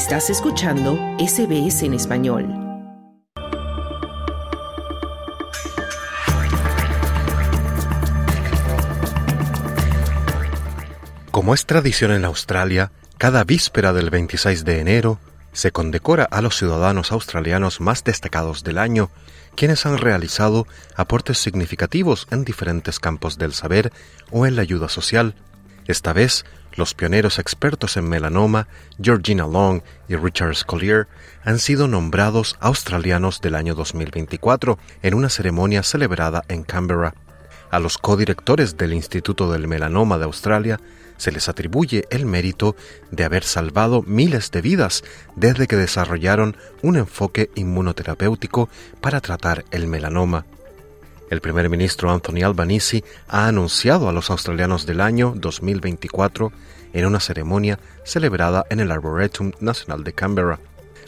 Estás escuchando SBS en español. Como es tradición en Australia, cada víspera del 26 de enero se condecora a los ciudadanos australianos más destacados del año, quienes han realizado aportes significativos en diferentes campos del saber o en la ayuda social. Esta vez, los pioneros expertos en melanoma, Georgina Long y Richard Scollier, han sido nombrados australianos del año 2024 en una ceremonia celebrada en Canberra. A los codirectores del Instituto del Melanoma de Australia se les atribuye el mérito de haber salvado miles de vidas desde que desarrollaron un enfoque inmunoterapéutico para tratar el melanoma. El primer ministro Anthony Albanese ha anunciado a los australianos del año 2024 en una ceremonia celebrada en el Arboretum Nacional de Canberra.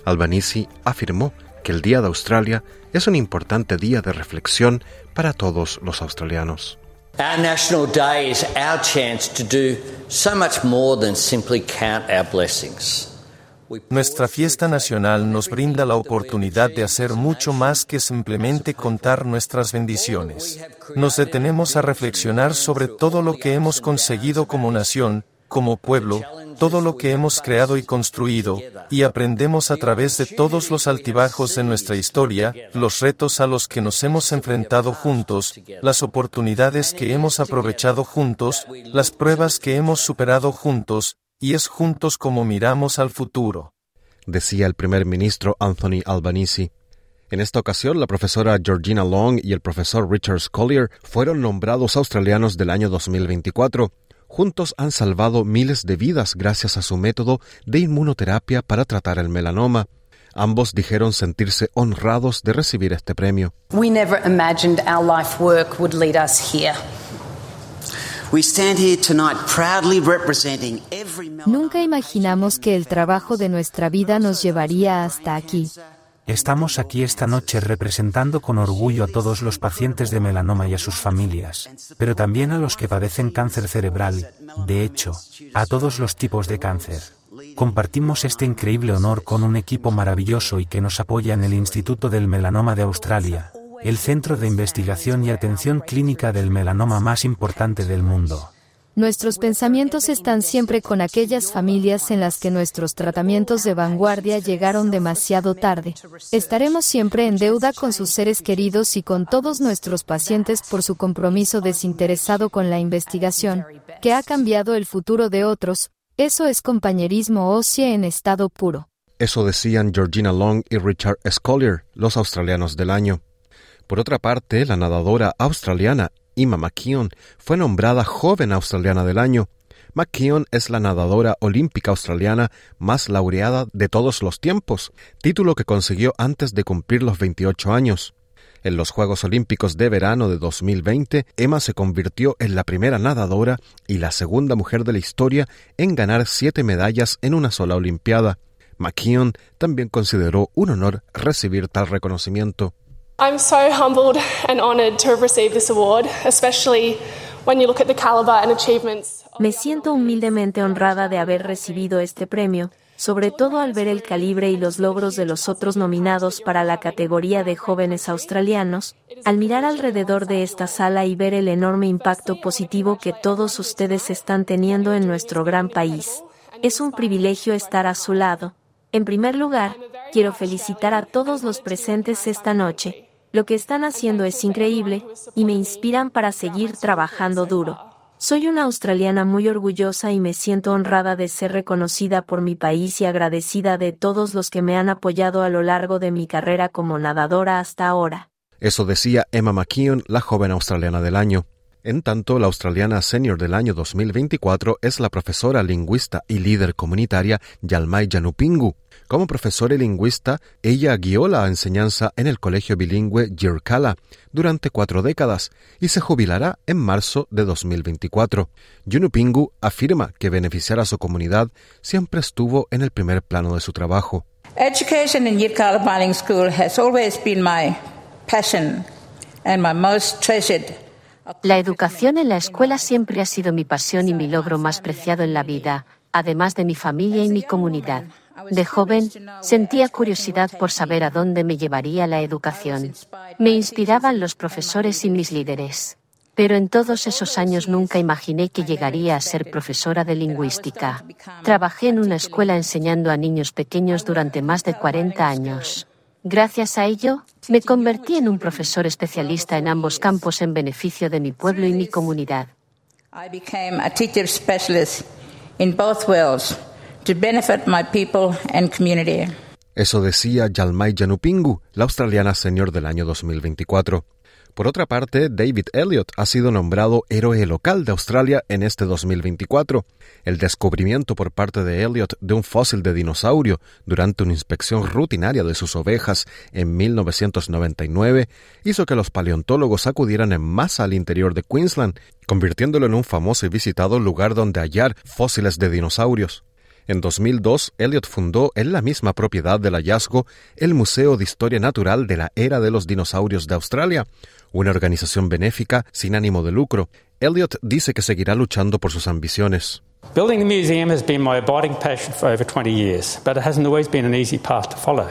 Albanese afirmó que el Día de Australia es un importante día de reflexión para todos los australianos. Our National Day is our chance to do so much more than simply count our blessings. Nuestra fiesta nacional nos brinda la oportunidad de hacer mucho más que simplemente contar nuestras bendiciones. Nos detenemos a reflexionar sobre todo lo que hemos conseguido como nación, como pueblo, todo lo que hemos creado y construido, y aprendemos a través de todos los altibajos de nuestra historia, los retos a los que nos hemos enfrentado juntos, las oportunidades que hemos aprovechado juntos, las pruebas que hemos superado juntos, y es juntos como miramos al futuro. Decía el primer ministro Anthony Albanese. En esta ocasión, la profesora Georgina Long y el profesor Richard Scollier fueron nombrados australianos del año 2024. Juntos han salvado miles de vidas gracias a su método de inmunoterapia para tratar el melanoma. Ambos dijeron sentirse honrados de recibir este premio. We never imagined our life work would lead us here. Nunca imaginamos que el trabajo de nuestra vida nos llevaría hasta aquí. Estamos aquí esta noche representando con orgullo a todos los pacientes de melanoma y a sus familias, pero también a los que padecen cáncer cerebral, de hecho, a todos los tipos de cáncer. Compartimos este increíble honor con un equipo maravilloso y que nos apoya en el Instituto del Melanoma de Australia, el centro de investigación y atención clínica del melanoma más importante del mundo. Nuestros pensamientos están siempre con aquellas familias en las que nuestros tratamientos de vanguardia llegaron demasiado tarde. Estaremos siempre en deuda con sus seres queridos y con todos nuestros pacientes por su compromiso desinteresado con la investigación, que ha cambiado el futuro de otros. Eso es compañerismo óseo en estado puro. Eso decían Georgina Long y Richard Scollier, los australianos del año. Por otra parte, la nadadora australiana Emma McKeon fue nombrada Joven Australiana del Año. McKeon es la nadadora olímpica australiana más laureada de todos los tiempos, título que consiguió antes de cumplir los 28 años. En los Juegos Olímpicos de Verano de 2020, Emma se convirtió en la primera nadadora y la segunda mujer de la historia en ganar siete medallas en una sola Olimpiada. McKeon también consideró un honor recibir tal reconocimiento. I'm so humbled and honored to have received this award, especially when you look at the caliber and achievements. Me siento humildemente honrada de haber recibido este premio, sobre todo al ver el calibre y los logros de los otros nominados para la categoría de jóvenes australianos, al mirar alrededor de esta sala y ver el enorme impacto positivo que todos ustedes están teniendo en nuestro gran país. Es un privilegio estar a su lado. En primer lugar, quiero felicitar a todos los presentes esta noche, lo que están haciendo es increíble, y me inspiran para seguir trabajando duro. Soy una australiana muy orgullosa y me siento honrada de ser reconocida por mi país y agradecida de todos los que me han apoyado a lo largo de mi carrera como nadadora hasta ahora. Eso decía Emma McKeon, la joven australiana del año. En tanto, la australiana senior del año 2024 es la profesora lingüista y líder comunitaria Yalmay Janupingu, como profesora y lingüista, ella guió la enseñanza en el colegio bilingüe Yirkala durante cuatro décadas y se jubilará en marzo de 2024. Yunupingu afirma que beneficiar a su comunidad siempre estuvo en el primer plano de su trabajo. Education in Yirkala Bilingual School has always been my passion and my most treasured la educación en la escuela siempre ha sido mi pasión y mi logro más preciado en la vida, además de mi familia y mi comunidad. De joven, sentía curiosidad por saber a dónde me llevaría la educación. Me inspiraban los profesores y mis líderes. Pero en todos esos años nunca imaginé que llegaría a ser profesora de lingüística. Trabajé en una escuela enseñando a niños pequeños durante más de 40 años. Gracias a ello, me convertí en un profesor especialista en ambos campos en beneficio de mi pueblo y mi comunidad. I became a teacher specialist in both worlds to benefit my people and community. Eso decía Yalmay Yanupingu, la australiana señor del año 2024. Por otra parte, David Elliott ha sido nombrado héroe local de Australia en este 2024. El descubrimiento por parte de Elliott de un fósil de dinosaurio durante una inspección rutinaria de sus ovejas en 1999 hizo que los paleontólogos acudieran en masa al interior de Queensland, convirtiéndolo en un famoso y visitado lugar donde hallar fósiles de dinosaurios. En 2002, Elliot fundó en la misma propiedad del hallazgo el Museo de Historia Natural de la Era de los Dinosaurios de Australia, una organización benéfica sin ánimo de lucro. Elliot dice que seguirá luchando por sus ambiciones. Building the museum has been my abiding passion for over 20 years, but it hasn't always been an easy path to follow.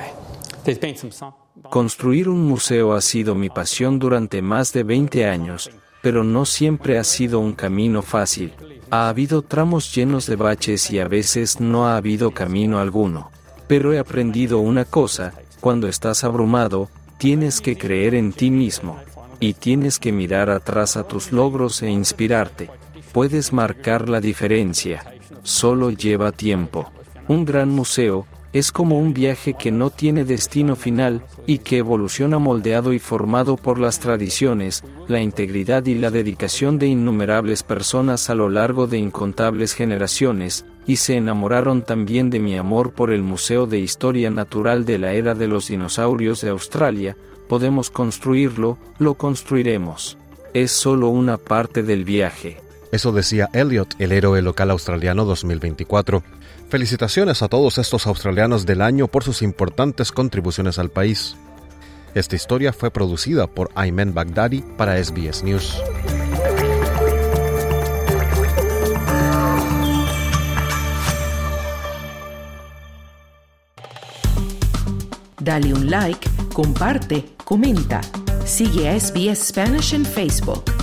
There's been some Construir un museo ha sido mi pasión durante más de 20 años, pero no siempre ha sido un camino fácil. Ha habido tramos llenos de baches y a veces no ha habido camino alguno. Pero he aprendido una cosa, cuando estás abrumado, tienes que creer en ti mismo. Y tienes que mirar atrás a tus logros e inspirarte. Puedes marcar la diferencia. Solo lleva tiempo. Un gran museo, es como un viaje que no tiene destino final, y que evoluciona moldeado y formado por las tradiciones, la integridad y la dedicación de innumerables personas a lo largo de incontables generaciones, y se enamoraron también de mi amor por el Museo de Historia Natural de la Era de los Dinosaurios de Australia, podemos construirlo, lo construiremos. Es solo una parte del viaje. Eso decía Elliot, el héroe local australiano 2024. Felicitaciones a todos estos australianos del año por sus importantes contribuciones al país. Esta historia fue producida por Ayman Baghdadi para SBS News. Dale un like, comparte, comenta. Sigue a SBS Spanish en Facebook.